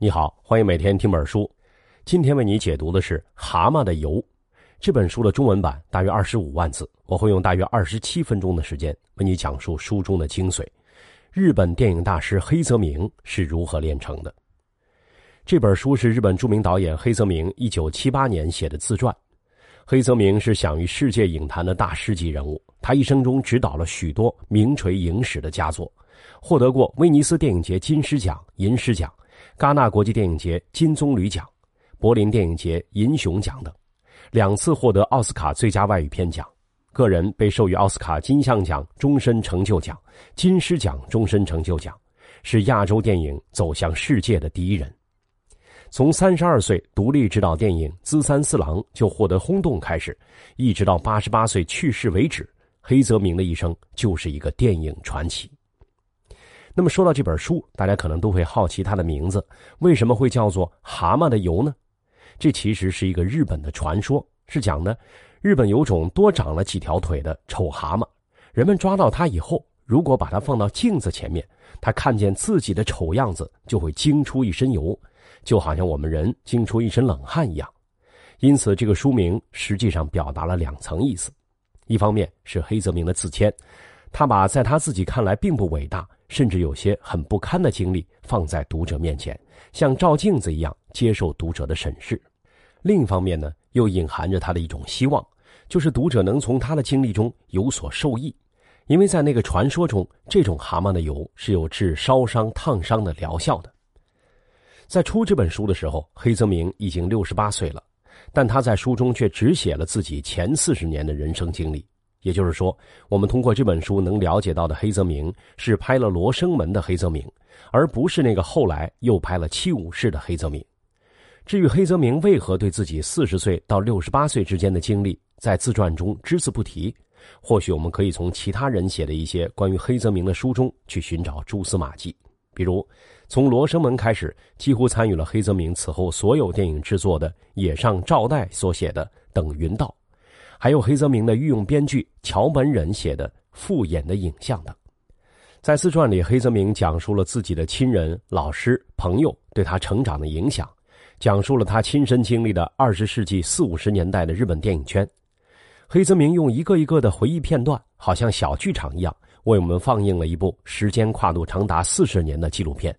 你好，欢迎每天听本书。今天为你解读的是《蛤蟆的油》这本书的中文版，大约二十五万字。我会用大约二十七分钟的时间为你讲述书中的精髓。日本电影大师黑泽明是如何炼成的？这本书是日本著名导演黑泽明一九七八年写的自传。黑泽明是享誉世界影坛的大师级人物，他一生中执导了许多名垂影史的佳作，获得过威尼斯电影节金狮奖、银狮奖。戛纳国际电影节金棕榈奖、柏林电影节银熊奖等，两次获得奥斯卡最佳外语片奖，个人被授予奥斯卡金像奖终身成就奖、金狮奖终身成就奖，是亚洲电影走向世界的第一人。从三十二岁独立执导电影《资三四郎》就获得轰动开始，一直到八十八岁去世为止，黑泽明的一生就是一个电影传奇。那么说到这本书，大家可能都会好奇它的名字为什么会叫做《蛤蟆的油》呢？这其实是一个日本的传说，是讲呢日本有种多长了几条腿的丑蛤蟆，人们抓到它以后，如果把它放到镜子前面，它看见自己的丑样子就会惊出一身油，就好像我们人惊出一身冷汗一样。因此，这个书名实际上表达了两层意思：一方面是黑泽明的自谦，他把在他自己看来并不伟大。甚至有些很不堪的经历放在读者面前，像照镜子一样接受读者的审视。另一方面呢，又隐含着他的一种希望，就是读者能从他的经历中有所受益。因为在那个传说中，这种蛤蟆的油是有治烧伤、烫伤的疗效的。在出这本书的时候，黑泽明已经六十八岁了，但他在书中却只写了自己前四十年的人生经历。也就是说，我们通过这本书能了解到的黑泽明是拍了《罗生门》的黑泽明，而不是那个后来又拍了《七武士》的黑泽明。至于黑泽明为何对自己四十岁到六十八岁之间的经历在自传中只字不提，或许我们可以从其他人写的一些关于黑泽明的书中去寻找蛛丝马迹。比如，从《罗生门》开始，几乎参与了黑泽明此后所有电影制作的野上照代所写的《等云道》。还有黑泽明的御用编剧桥本忍写的《复演的影像》等，在自传里，黑泽明讲述了自己的亲人、老师、朋友对他成长的影响，讲述了他亲身经历的二十世纪四五十年代的日本电影圈。黑泽明用一个一个的回忆片段，好像小剧场一样，为我们放映了一部时间跨度长达四十年的纪录片。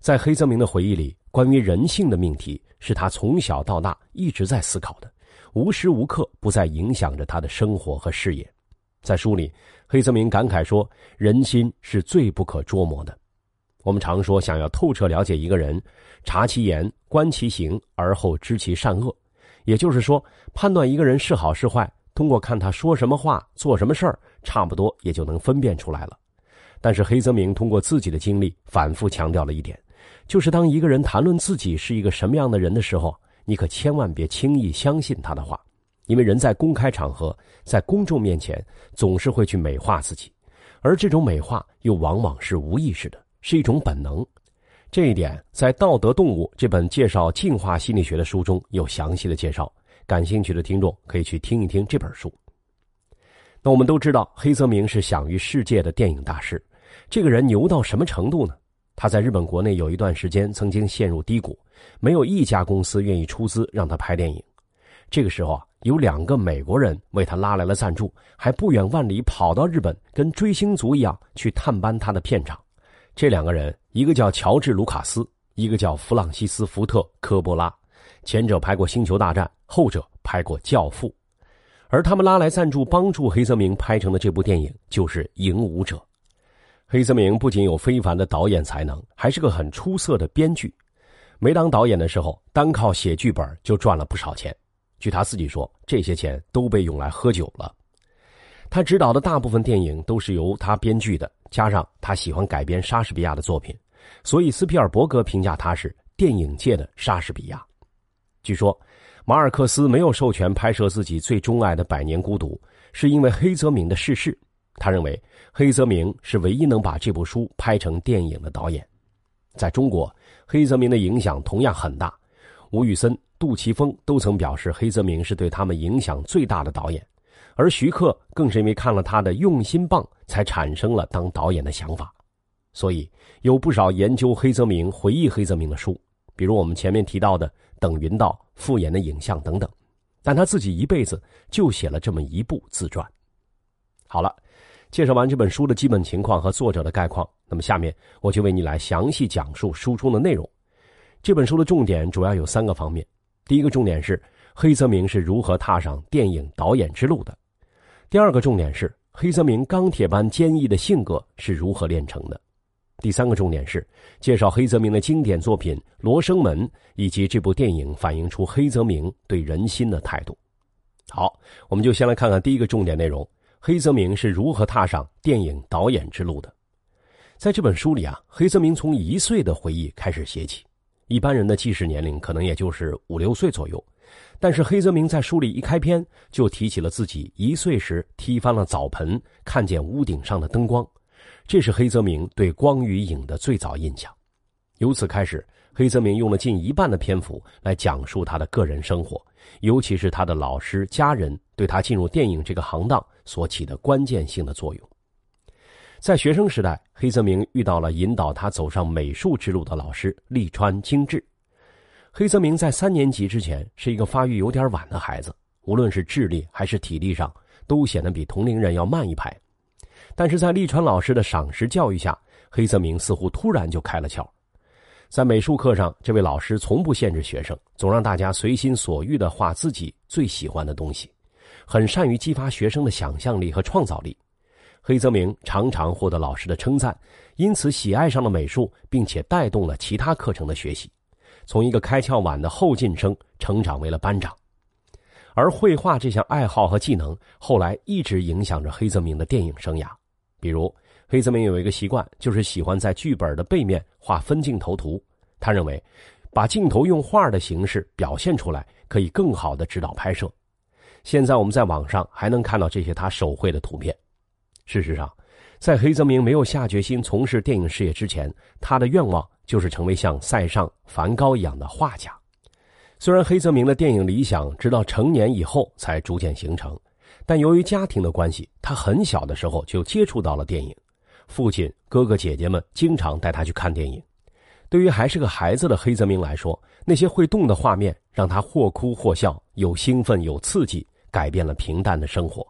在黑泽明的回忆里，关于人性的命题是他从小到大一直在思考的。无时无刻不在影响着他的生活和事业。在书里，黑泽明感慨说：“人心是最不可捉摸的。我们常说，想要透彻了解一个人，察其言，观其行，而后知其善恶。也就是说，判断一个人是好是坏，通过看他说什么话、做什么事儿，差不多也就能分辨出来了。但是，黑泽明通过自己的经历，反复强调了一点，就是当一个人谈论自己是一个什么样的人的时候。”你可千万别轻易相信他的话，因为人在公开场合、在公众面前总是会去美化自己，而这种美化又往往是无意识的，是一种本能。这一点在《道德动物》这本介绍进化心理学的书中有详细的介绍，感兴趣的听众可以去听一听这本书。那我们都知道，黑泽明是享誉世界的电影大师，这个人牛到什么程度呢？他在日本国内有一段时间曾经陷入低谷，没有一家公司愿意出资让他拍电影。这个时候啊，有两个美国人为他拉来了赞助，还不远万里跑到日本，跟追星族一样去探班他的片场。这两个人，一个叫乔治·卢卡斯，一个叫弗朗西斯·福特·科波拉。前者拍过《星球大战》，后者拍过《教父》。而他们拉来赞助帮助黑泽明拍成的这部电影，就是《影武者》。黑泽明不仅有非凡的导演才能，还是个很出色的编剧。没当导演的时候，单靠写剧本就赚了不少钱。据他自己说，这些钱都被用来喝酒了。他执导的大部分电影都是由他编剧的，加上他喜欢改编莎士比亚的作品，所以斯皮尔伯格评价他是电影界的莎士比亚。据说，马尔克斯没有授权拍摄自己最钟爱的《百年孤独》，是因为黑泽明的逝世。他认为黑泽明是唯一能把这部书拍成电影的导演。在中国，黑泽明的影响同样很大。吴宇森、杜琪峰都曾表示，黑泽明是对他们影响最大的导演。而徐克更是因为看了他的《用心棒》，才产生了当导演的想法。所以有不少研究黑泽明、回忆黑泽明的书，比如我们前面提到的《等云道》《复眼的影像》等等。但他自己一辈子就写了这么一部自传。好了，介绍完这本书的基本情况和作者的概况，那么下面我就为你来详细讲述书中的内容。这本书的重点主要有三个方面：第一个重点是黑泽明是如何踏上电影导演之路的；第二个重点是黑泽明钢铁般坚毅的性格是如何炼成的。第三个重点是介绍黑泽明的经典作品《罗生门》，以及这部电影反映出黑泽明对人心的态度。好，我们就先来看看第一个重点内容：黑泽明是如何踏上电影导演之路的。在这本书里啊，黑泽明从一岁的回忆开始写起。一般人的记事年龄可能也就是五六岁左右，但是黑泽明在书里一开篇就提起了自己一岁时踢翻了澡盆，看见屋顶上的灯光。这是黑泽明对光与影的最早印象。由此开始，黑泽明用了近一半的篇幅来讲述他的个人生活，尤其是他的老师、家人对他进入电影这个行当所起的关键性的作用。在学生时代，黑泽明遇到了引导他走上美术之路的老师利川精治。黑泽明在三年级之前是一个发育有点晚的孩子，无论是智力还是体力上，都显得比同龄人要慢一拍。但是在利川老师的赏识教育下，黑泽明似乎突然就开了窍。在美术课上，这位老师从不限制学生，总让大家随心所欲的画自己最喜欢的东西，很善于激发学生的想象力和创造力。黑泽明常常获得老师的称赞，因此喜爱上了美术，并且带动了其他课程的学习，从一个开窍晚的后进生成长为了班长。而绘画这项爱好和技能，后来一直影响着黑泽明的电影生涯。比如，黑泽明有一个习惯，就是喜欢在剧本的背面画分镜头图。他认为，把镜头用画的形式表现出来，可以更好的指导拍摄。现在我们在网上还能看到这些他手绘的图片。事实上，在黑泽明没有下决心从事电影事业之前，他的愿望就是成为像塞尚、梵高一样的画家。虽然黑泽明的电影理想直到成年以后才逐渐形成。但由于家庭的关系，他很小的时候就接触到了电影，父亲、哥哥姐姐们经常带他去看电影。对于还是个孩子的黑泽明来说，那些会动的画面让他或哭或笑，有兴奋有刺激，改变了平淡的生活。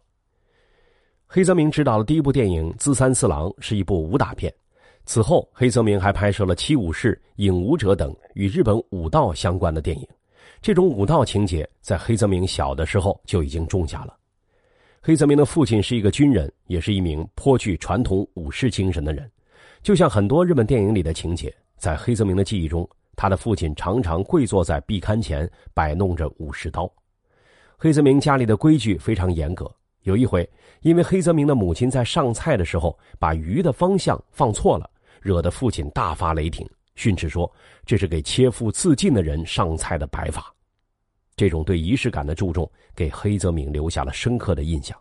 黑泽明执导的第一部电影《资三四郎》是一部武打片，此后黑泽明还拍摄了《七武士》《影武者》等与日本武道相关的电影。这种武道情节在黑泽明小的时候就已经种下了。黑泽明的父亲是一个军人，也是一名颇具传统武士精神的人。就像很多日本电影里的情节，在黑泽明的记忆中，他的父亲常常跪坐在壁龛前摆弄着武士刀。黑泽明家里的规矩非常严格。有一回，因为黑泽明的母亲在上菜的时候把鱼的方向放错了，惹得父亲大发雷霆，训斥说：“这是给切腹自尽的人上菜的摆法。”这种对仪式感的注重，给黑泽明留下了深刻的印象。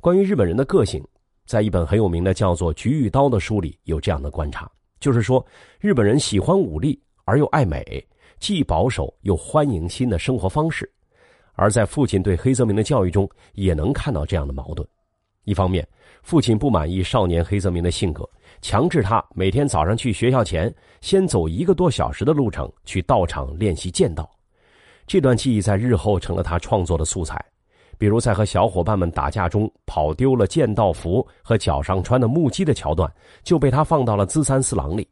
关于日本人的个性，在一本很有名的叫做《菊与刀》的书里有这样的观察，就是说，日本人喜欢武力而又爱美，既保守又欢迎新的生活方式。而在父亲对黑泽明的教育中，也能看到这样的矛盾：一方面，父亲不满意少年黑泽明的性格，强制他每天早上去学校前先走一个多小时的路程去道场练习剑道。这段记忆在日后成了他创作的素材，比如在和小伙伴们打架中跑丢了剑道服和脚上穿的木屐的桥段，就被他放到了《资三四郎》里。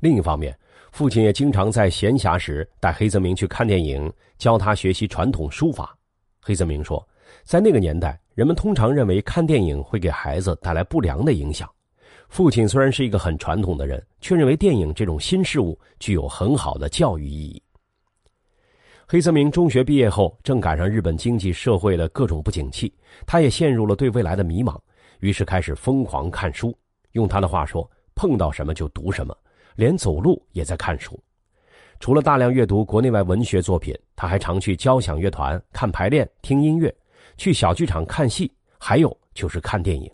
另一方面，父亲也经常在闲暇时带黑泽明去看电影，教他学习传统书法。黑泽明说，在那个年代，人们通常认为看电影会给孩子带来不良的影响。父亲虽然是一个很传统的人，却认为电影这种新事物具有很好的教育意义。黑泽明中学毕业后，正赶上日本经济社会的各种不景气，他也陷入了对未来的迷茫，于是开始疯狂看书。用他的话说：“碰到什么就读什么，连走路也在看书。”除了大量阅读国内外文学作品，他还常去交响乐团看排练、听音乐，去小剧场看戏，还有就是看电影。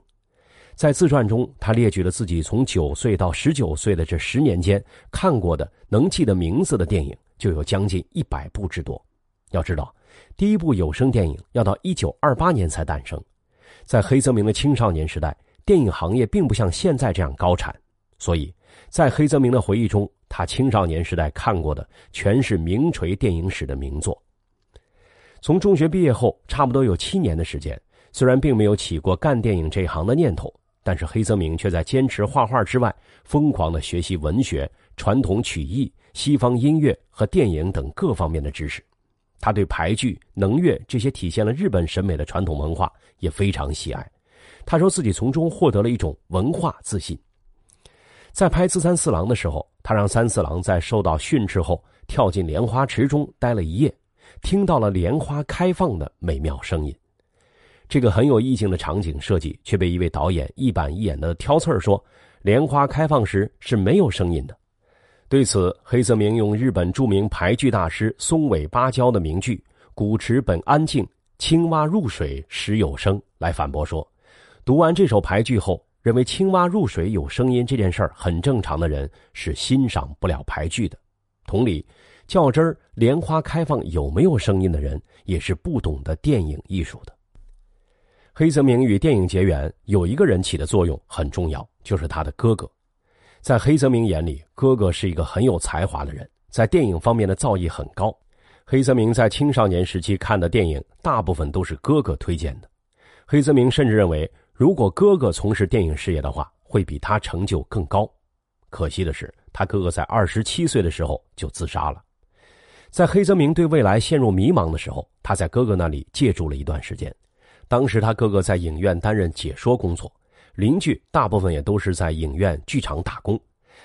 在自传中，他列举了自己从九岁到十九岁的这十年间看过的、能记得名字的电影。就有将近一百部之多。要知道，第一部有声电影要到一九二八年才诞生。在黑泽明的青少年时代，电影行业并不像现在这样高产，所以在黑泽明的回忆中，他青少年时代看过的全是名垂电影史的名作。从中学毕业后，差不多有七年的时间，虽然并没有起过干电影这行的念头，但是黑泽明却在坚持画画之外，疯狂的学习文学、传统曲艺、西方音乐和电影等各方面的知识。他对牌剧、能乐这些体现了日本审美的传统文化也非常喜爱。他说自己从中获得了一种文化自信。在拍《自三四郎》的时候，他让三四郎在受到训斥后跳进莲花池中待了一夜，听到了莲花开放的美妙声音。这个很有意境的场景设计却被一位导演一板一眼的挑刺儿说：“莲花开放时是没有声音的。”对此，黑泽明用日本著名牌剧大师松尾芭蕉的名句“古池本安静，青蛙入水时有声”来反驳说，读完这首牌剧后，认为青蛙入水有声音这件事儿很正常的人是欣赏不了排剧的。同理，较真儿莲花开放有没有声音的人也是不懂得电影艺术的。黑泽明与电影结缘，有一个人起的作用很重要，就是他的哥哥。在黑泽明眼里，哥哥是一个很有才华的人，在电影方面的造诣很高。黑泽明在青少年时期看的电影，大部分都是哥哥推荐的。黑泽明甚至认为，如果哥哥从事电影事业的话，会比他成就更高。可惜的是，他哥哥在二十七岁的时候就自杀了。在黑泽明对未来陷入迷茫的时候，他在哥哥那里借住了一段时间。当时他哥哥在影院担任解说工作。邻居大部分也都是在影院、剧场打工，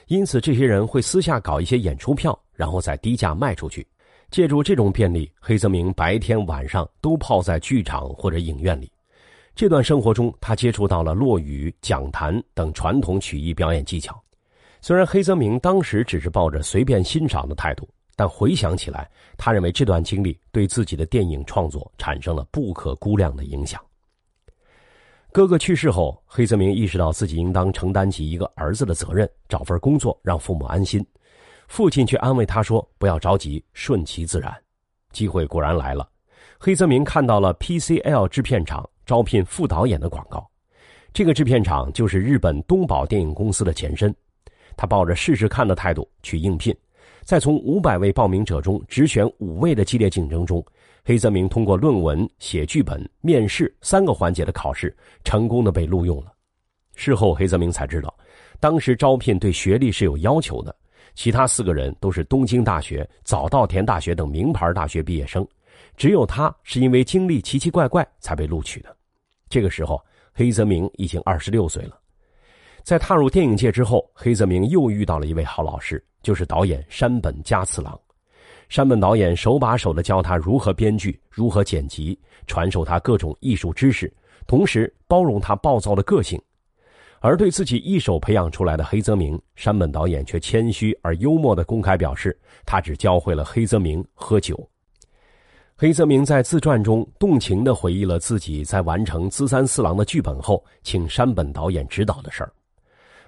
因此这些人会私下搞一些演出票，然后再低价卖出去。借助这种便利，黑泽明白天晚上都泡在剧场或者影院里。这段生活中，他接触到了落语、讲坛等传统曲艺表演技巧。虽然黑泽明当时只是抱着随便欣赏的态度，但回想起来，他认为这段经历对自己的电影创作产生了不可估量的影响。哥哥去世后，黑泽明意识到自己应当承担起一个儿子的责任，找份工作让父母安心。父亲却安慰他说：“不要着急，顺其自然。”机会果然来了，黑泽明看到了 PCL 制片厂招聘副导演的广告。这个制片厂就是日本东宝电影公司的前身。他抱着试试看的态度去应聘，在从五百位报名者中只选五位的激烈竞争中。黑泽明通过论文、写剧本、面试三个环节的考试，成功的被录用了。事后，黑泽明才知道，当时招聘对学历是有要求的，其他四个人都是东京大学、早稻田大学等名牌大学毕业生，只有他是因为经历奇奇怪怪才被录取的。这个时候，黑泽明已经二十六岁了。在踏入电影界之后，黑泽明又遇到了一位好老师，就是导演山本家次郎。山本导演手把手的教他如何编剧、如何剪辑，传授他各种艺术知识，同时包容他暴躁的个性。而对自己一手培养出来的黑泽明，山本导演却谦虚而幽默的公开表示，他只教会了黑泽明喝酒。黑泽明在自传中动情的回忆了自己在完成《资三四郎》的剧本后，请山本导演指导的事儿。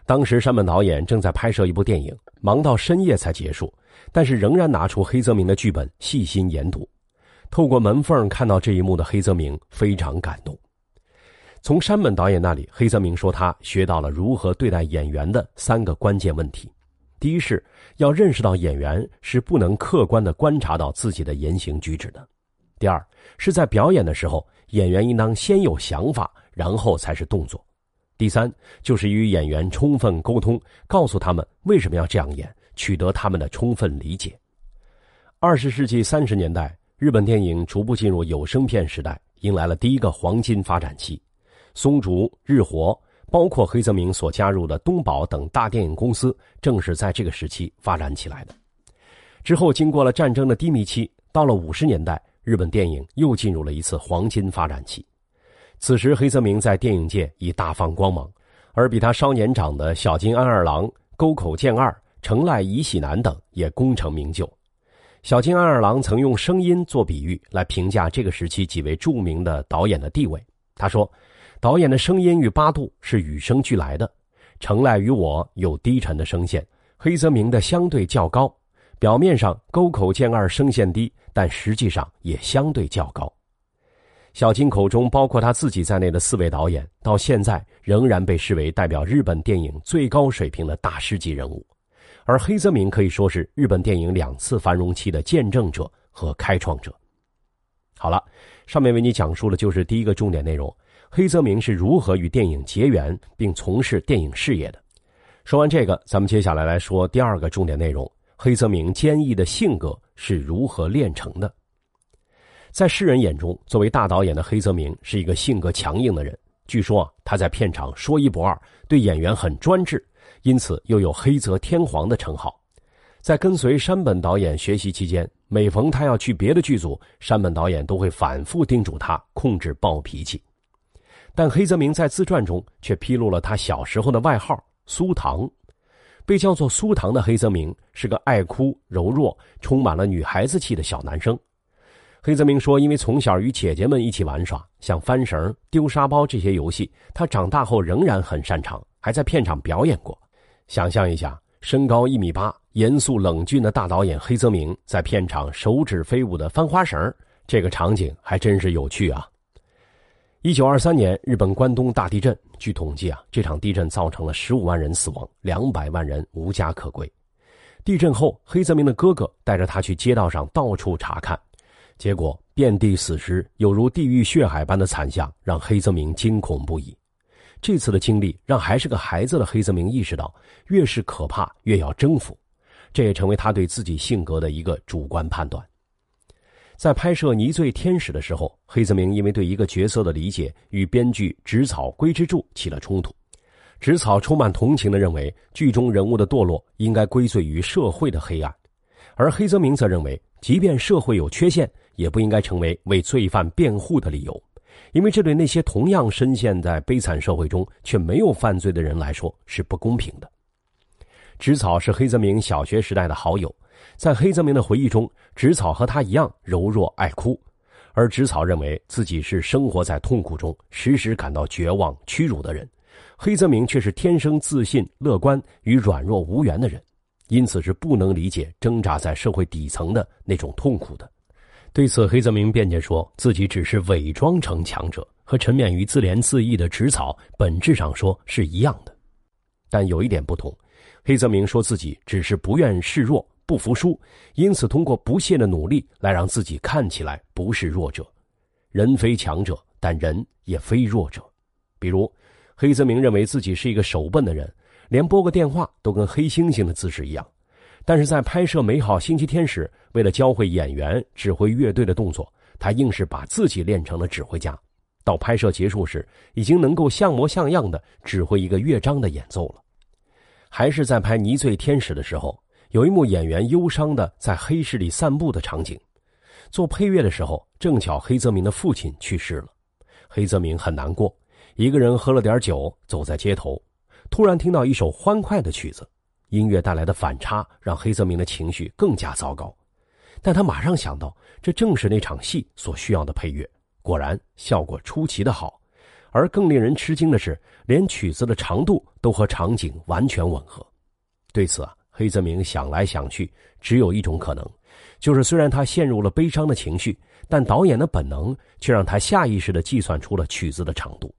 当时山本导演正在拍摄一部电影，忙到深夜才结束。但是仍然拿出黑泽明的剧本细心研读，透过门缝看到这一幕的黑泽明非常感动。从山本导演那里，黑泽明说他学到了如何对待演员的三个关键问题：第一是要认识到演员是不能客观的观察到自己的言行举止的；第二是在表演的时候，演员应当先有想法，然后才是动作；第三就是与演员充分沟通，告诉他们为什么要这样演。取得他们的充分理解。二十世纪三十年代，日本电影逐步进入有声片时代，迎来了第一个黄金发展期。松竹、日活，包括黑泽明所加入的东宝等大电影公司，正是在这个时期发展起来的。之后，经过了战争的低迷期，到了五十年代，日本电影又进入了一次黄金发展期。此时，黑泽明在电影界已大放光芒，而比他稍年长的小津安二郎、沟口健二。成濑宜喜男等也功成名就。小津安二郎曾用声音做比喻来评价这个时期几位著名的导演的地位。他说：“导演的声音与八度是与生俱来的。成濑与我有低沉的声线，黑泽明的相对较高。表面上沟口健二声线低，但实际上也相对较高。”小金口中包括他自己在内的四位导演，到现在仍然被视为代表日本电影最高水平的大师级人物。而黑泽明可以说是日本电影两次繁荣期的见证者和开创者。好了，上面为你讲述的就是第一个重点内容：黑泽明是如何与电影结缘并从事电影事业的。说完这个，咱们接下来来说第二个重点内容：黑泽明坚毅的性格是如何炼成的。在世人眼中，作为大导演的黑泽明是一个性格强硬的人。据说啊，他在片场说一不二，对演员很专制，因此又有“黑泽天皇”的称号。在跟随山本导演学习期间，每逢他要去别的剧组，山本导演都会反复叮嘱他控制暴脾气。但黑泽明在自传中却披露了他小时候的外号“苏糖”。被叫做“苏糖”的黑泽明是个爱哭、柔弱、充满了女孩子气的小男生。黑泽明说：“因为从小与姐姐们一起玩耍，像翻绳、丢沙包这些游戏，他长大后仍然很擅长，还在片场表演过。想象一下，身高一米八、严肃冷峻的大导演黑泽明在片场手指飞舞的翻花绳，这个场景还真是有趣啊！”一九二三年，日本关东大地震，据统计啊，这场地震造成了十五万人死亡，两百万人无家可归。地震后，黑泽明的哥哥带着他去街道上到处查看。结果遍地死尸，有如地狱血海般的惨象，让黑泽明惊恐不已。这次的经历让还是个孩子的黑泽明意识到，越是可怕，越要征服。这也成为他对自己性格的一个主观判断。在拍摄《泥醉天使》的时候，黑泽明因为对一个角色的理解与编剧植草龟之助起了冲突。植草充满同情的认为，剧中人物的堕落应该归罪于社会的黑暗，而黑泽明则认为，即便社会有缺陷。也不应该成为为罪犯辩护的理由，因为这对那些同样深陷在悲惨社会中却没有犯罪的人来说是不公平的。植草是黑泽明小学时代的好友，在黑泽明的回忆中，植草和他一样柔弱爱哭，而植草认为自己是生活在痛苦中，时时感到绝望屈辱的人，黑泽明却是天生自信乐观与软弱无缘的人，因此是不能理解挣扎在社会底层的那种痛苦的。对此，黑泽明辩解说自己只是伪装成强者，和沉湎于自怜自艾的植草本质上说是一样的。但有一点不同，黑泽明说自己只是不愿示弱、不服输，因此通过不懈的努力来让自己看起来不是弱者。人非强者，但人也非弱者。比如，黑泽明认为自己是一个手笨的人，连拨个电话都跟黑猩猩的姿势一样。但是在拍摄《美好星期天》时，为了教会演员指挥乐队的动作，他硬是把自己练成了指挥家。到拍摄结束时，已经能够像模像样的指挥一个乐章的演奏了。还是在拍《泥醉天使》的时候，有一幕演员忧伤的在黑市里散步的场景，做配乐的时候，正巧黑泽明的父亲去世了。黑泽明很难过，一个人喝了点酒，走在街头，突然听到一首欢快的曲子。音乐带来的反差让黑泽明的情绪更加糟糕，但他马上想到，这正是那场戏所需要的配乐。果然，效果出奇的好。而更令人吃惊的是，连曲子的长度都和场景完全吻合。对此啊，黑泽明想来想去，只有一种可能，就是虽然他陷入了悲伤的情绪，但导演的本能却让他下意识地计算出了曲子的长度。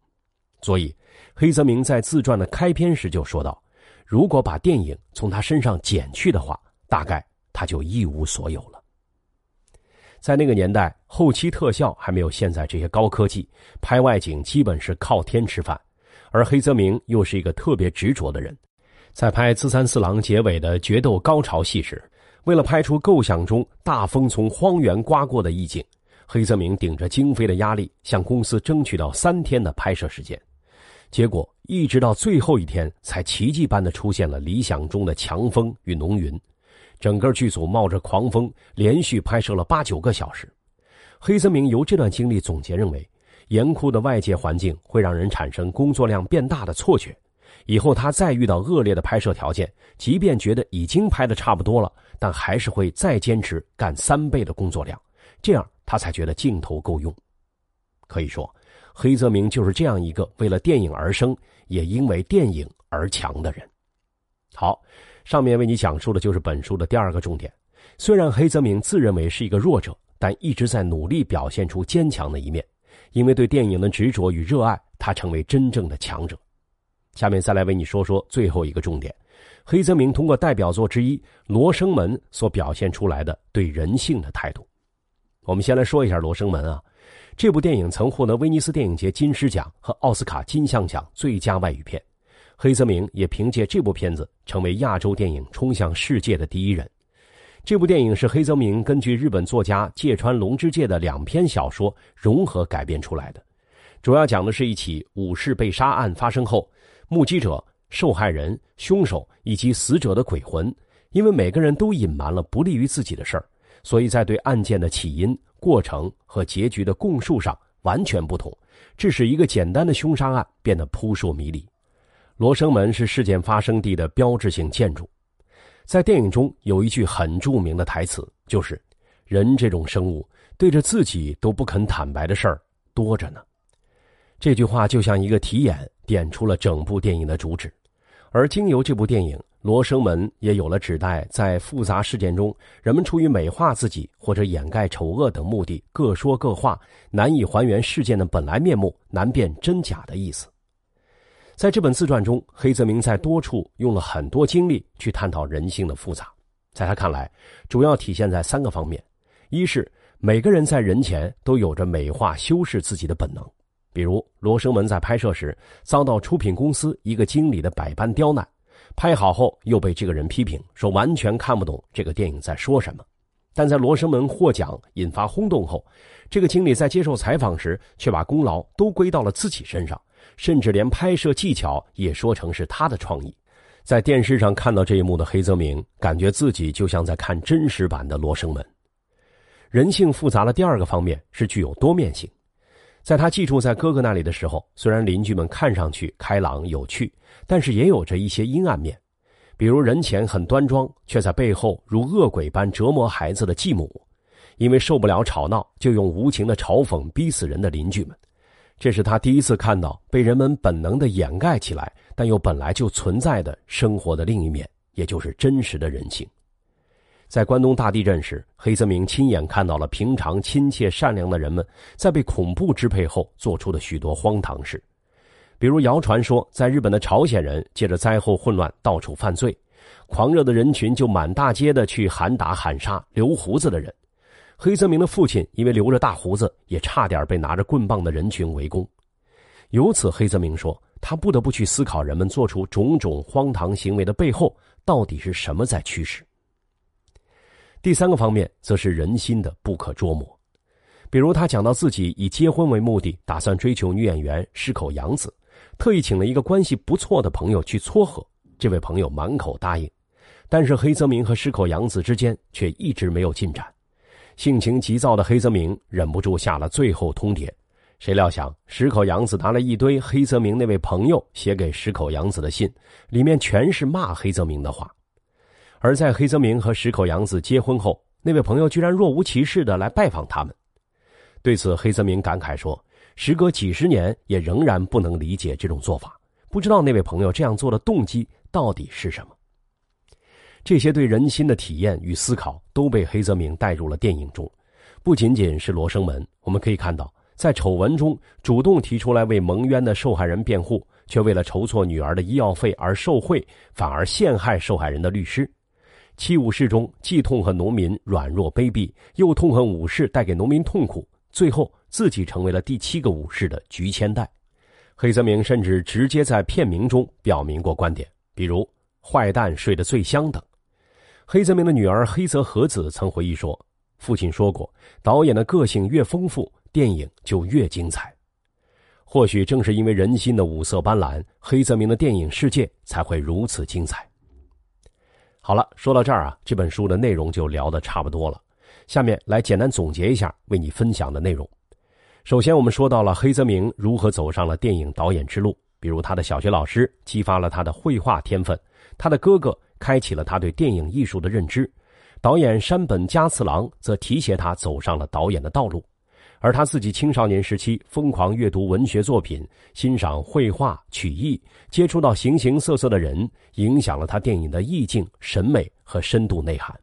所以，黑泽明在自传的开篇时就说道。如果把电影从他身上剪去的话，大概他就一无所有了。在那个年代，后期特效还没有现在这些高科技，拍外景基本是靠天吃饭。而黑泽明又是一个特别执着的人，在拍《自三四郎》结尾的决斗高潮戏时，为了拍出构想中大风从荒原刮过的意境，黑泽明顶着经费的压力，向公司争取到三天的拍摄时间。结果一直到最后一天，才奇迹般的出现了理想中的强风与浓云，整个剧组冒着狂风，连续拍摄了八九个小时。黑泽明由这段经历总结认为，严酷的外界环境会让人产生工作量变大的错觉。以后他再遇到恶劣的拍摄条件，即便觉得已经拍的差不多了，但还是会再坚持干三倍的工作量，这样他才觉得镜头够用。可以说。黑泽明就是这样一个为了电影而生，也因为电影而强的人。好，上面为你讲述的就是本书的第二个重点。虽然黑泽明自认为是一个弱者，但一直在努力表现出坚强的一面，因为对电影的执着与热爱，他成为真正的强者。下面再来为你说说最后一个重点：黑泽明通过代表作之一《罗生门》所表现出来的对人性的态度。我们先来说一下《罗生门》啊，这部电影曾获得威尼斯电影节金狮奖和奥斯卡金像奖最佳外语片。黑泽明也凭借这部片子成为亚洲电影冲向世界的第一人。这部电影是黑泽明根据日本作家芥川龙之介的两篇小说融合改编出来的，主要讲的是一起武士被杀案发生后，目击者、受害人、凶手以及死者的鬼魂，因为每个人都隐瞒了不利于自己的事儿，所以在对案件的起因、过程和结局的供述上完全不同，致使一个简单的凶杀案变得扑朔迷离。罗生门是事件发生地的标志性建筑。在电影中有一句很著名的台词，就是“人这种生物对着自己都不肯坦白的事儿多着呢。”这句话就像一个题眼，点出了整部电影的主旨。而经由这部电影，《罗生门》也有了指代在复杂事件中，人们出于美化自己或者掩盖丑恶等目的，各说各话，难以还原事件的本来面目，难辨真假的意思。在这本自传中，黑泽明在多处用了很多精力去探讨人性的复杂。在他看来，主要体现在三个方面：一是每个人在人前都有着美化、修饰自己的本能，比如罗生门在拍摄时遭到出品公司一个经理的百般刁难，拍好后又被这个人批评说完全看不懂这个电影在说什么；但在罗生门获奖引发轰动后，这个经理在接受采访时却把功劳都归到了自己身上。甚至连拍摄技巧也说成是他的创意，在电视上看到这一幕的黑泽明，感觉自己就像在看真实版的《罗生门》。人性复杂的第二个方面是具有多面性，在他寄住在哥哥那里的时候，虽然邻居们看上去开朗有趣，但是也有着一些阴暗面，比如人前很端庄，却在背后如恶鬼般折磨孩子的继母，因为受不了吵闹，就用无情的嘲讽逼死人的邻居们。这是他第一次看到被人们本能的掩盖起来，但又本来就存在的生活的另一面，也就是真实的人性。在关东大地震时，黑泽明亲眼看到了平常亲切善良的人们在被恐怖支配后做出的许多荒唐事，比如谣传说，在日本的朝鲜人借着灾后混乱到处犯罪，狂热的人群就满大街的去喊打喊杀留胡子的人。黑泽明的父亲因为留着大胡子，也差点被拿着棍棒的人群围攻。由此，黑泽明说，他不得不去思考人们做出种种荒唐行为的背后到底是什么在驱使。第三个方面，则是人心的不可捉摸。比如，他讲到自己以结婚为目的，打算追求女演员石口洋子，特意请了一个关系不错的朋友去撮合。这位朋友满口答应，但是黑泽明和石口洋子之间却一直没有进展。性情急躁的黑泽明忍不住下了最后通牒，谁料想石口洋子拿了一堆黑泽明那位朋友写给石口洋子的信，里面全是骂黑泽明的话。而在黑泽明和石口洋子结婚后，那位朋友居然若无其事的来拜访他们。对此，黑泽明感慨说：“时隔几十年，也仍然不能理解这种做法，不知道那位朋友这样做的动机到底是什么。”这些对人心的体验与思考都被黑泽明带入了电影中，不仅仅是罗生门。我们可以看到，在丑闻中主动提出来为蒙冤的受害人辩护，却为了筹措女儿的医药费而受贿，反而陷害受害人的律师；七武士中既痛恨农民软弱卑鄙，又痛恨武士带给农民痛苦，最后自己成为了第七个武士的菊千代。黑泽明甚至直接在片名中表明过观点，比如“坏蛋睡得最香”等。黑泽明的女儿黑泽和子曾回忆说：“父亲说过，导演的个性越丰富，电影就越精彩。或许正是因为人心的五色斑斓，黑泽明的电影世界才会如此精彩。”好了，说到这儿啊，这本书的内容就聊得差不多了。下面来简单总结一下为你分享的内容。首先，我们说到了黑泽明如何走上了电影导演之路，比如他的小学老师激发了他的绘画天分，他的哥哥。开启了他对电影艺术的认知，导演山本加次郎则提携他走上了导演的道路，而他自己青少年时期疯狂阅读文学作品，欣赏绘画、曲艺，接触到形形色色的人，影响了他电影的意境、审美和深度内涵。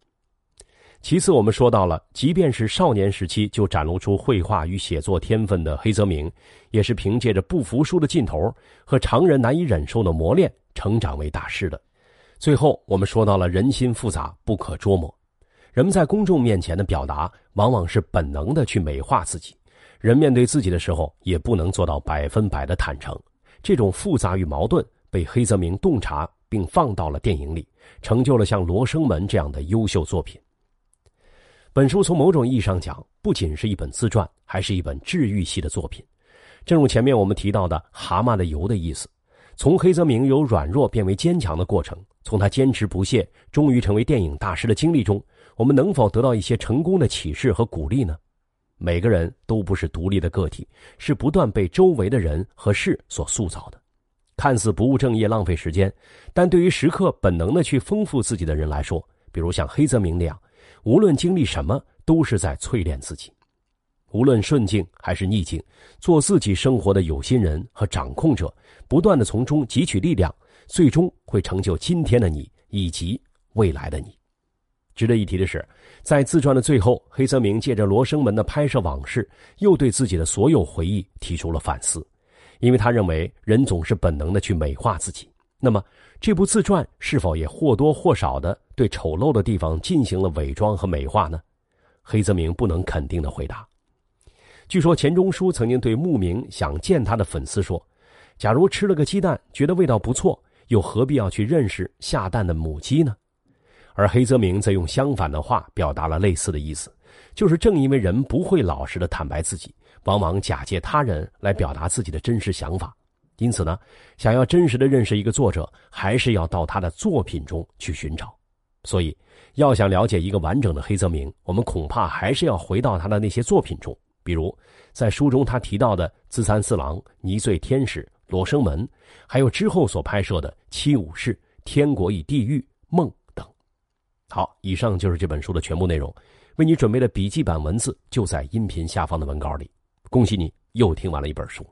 其次，我们说到了，即便是少年时期就展露出绘画与写作天分的黑泽明，也是凭借着不服输的劲头和常人难以忍受的磨练，成长为大师的。最后，我们说到了人心复杂，不可捉摸。人们在公众面前的表达，往往是本能的去美化自己；人面对自己的时候，也不能做到百分百的坦诚。这种复杂与矛盾，被黑泽明洞察并放到了电影里，成就了像《罗生门》这样的优秀作品。本书从某种意义上讲，不仅是一本自传，还是一本治愈系的作品。正如前面我们提到的“蛤蟆的油”的意思，从黑泽明由软弱变为坚强的过程，从他坚持不懈，终于成为电影大师的经历中，我们能否得到一些成功的启示和鼓励呢？每个人都不是独立的个体，是不断被周围的人和事所塑造的。看似不务正业、浪费时间，但对于时刻本能的去丰富自己的人来说，比如像黑泽明那样。无论经历什么，都是在淬炼自己。无论顺境还是逆境，做自己生活的有心人和掌控者，不断的从中汲取力量，最终会成就今天的你以及未来的你。值得一提的是，在自传的最后，黑泽明借着《罗生门》的拍摄往事，又对自己的所有回忆提出了反思，因为他认为人总是本能的去美化自己。那么，这部自传是否也或多或少的对丑陋的地方进行了伪装和美化呢？黑泽明不能肯定的回答。据说钱钟书曾经对慕名想见他的粉丝说：“假如吃了个鸡蛋觉得味道不错，又何必要去认识下蛋的母鸡呢？”而黑泽明则用相反的话表达了类似的意思，就是正因为人不会老实的坦白自己，往往假借他人来表达自己的真实想法。因此呢，想要真实的认识一个作者，还是要到他的作品中去寻找。所以，要想了解一个完整的黑泽明，我们恐怕还是要回到他的那些作品中，比如在书中他提到的《自三四郎》《泥醉天使》《罗生门》，还有之后所拍摄的《七武士》《天国与地狱》《梦》等。好，以上就是这本书的全部内容。为你准备的笔记版文字就在音频下方的文稿里。恭喜你又听完了一本书。